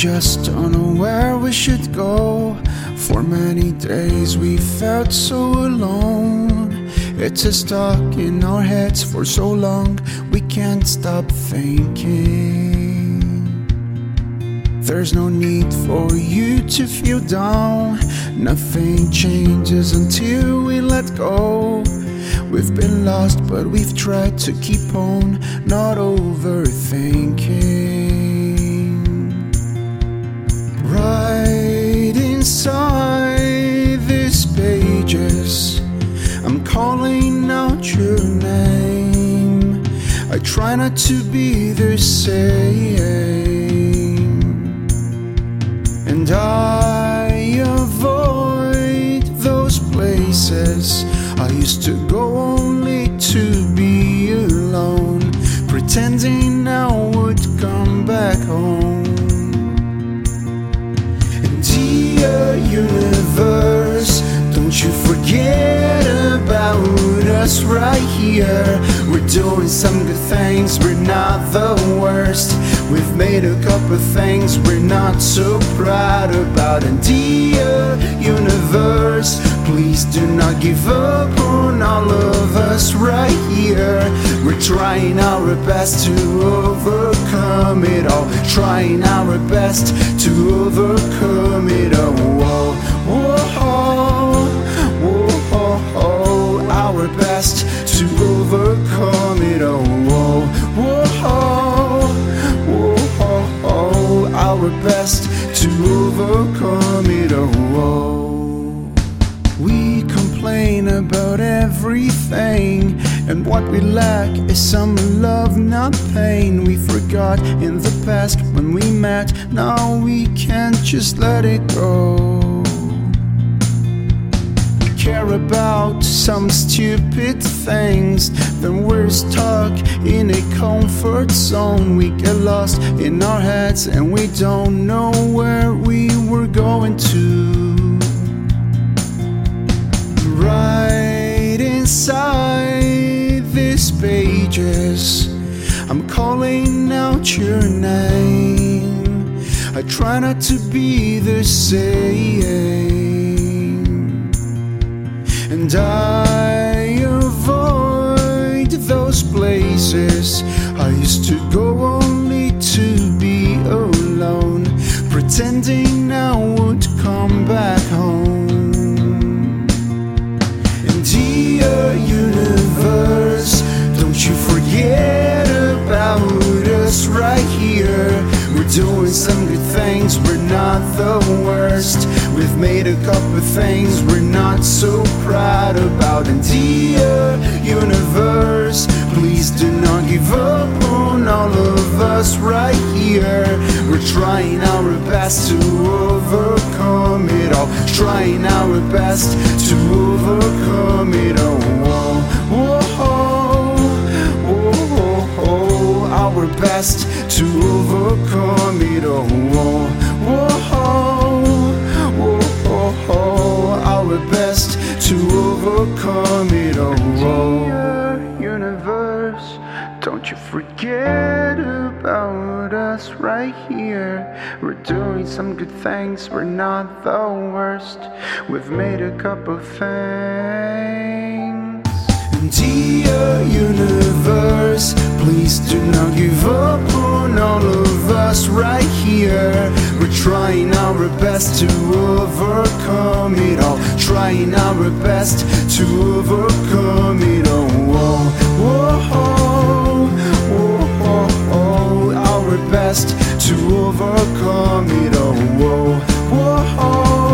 just don't know where we should go. For many days we felt so alone. It's stuck in our heads for so long, we can't stop thinking. There's no need for you to feel down. Nothing changes until we let go. We've been lost, but we've tried to keep on, not overthinking. Inside these pages, I'm calling out your name. I try not to be the same, and I avoid those places I used to go only to be alone, pretending I would come back home. Right here. We're doing some good things, we're not the worst. We've made a couple things we're not so proud about. And dear universe, please do not give up on all of us right here. We're trying our best to overcome it all, trying our best to overcome complain about everything, and what we lack is some love, not pain. We forgot in the past when we met, now we can't just let it go. We care about some stupid things, then we're stuck in a comfort zone. We get lost in our heads, and we don't know where we were going to I'm calling out your name. I try not to be the same, and I avoid those places. I used to go only to be alone, pretending I would doing some good things, we're not the worst. We've made a couple things we're not so proud about. And dear universe, please do not give up on all of us right here. We're trying our best to overcome it all, trying our best to overcome it all. Best to overcome it all. Whoa, whoa, whoa, our best to overcome it all. Whoa. Universe, don't you forget about us right here. We're doing some good things, we're not the worst. We've made a couple things. Dear universe, please do not give up on all of us right here. We're trying our best to overcome it all. Trying our best to overcome it all. Whoa, whoa, whoa, whoa, Our best to overcome it all. Whoa, whoa.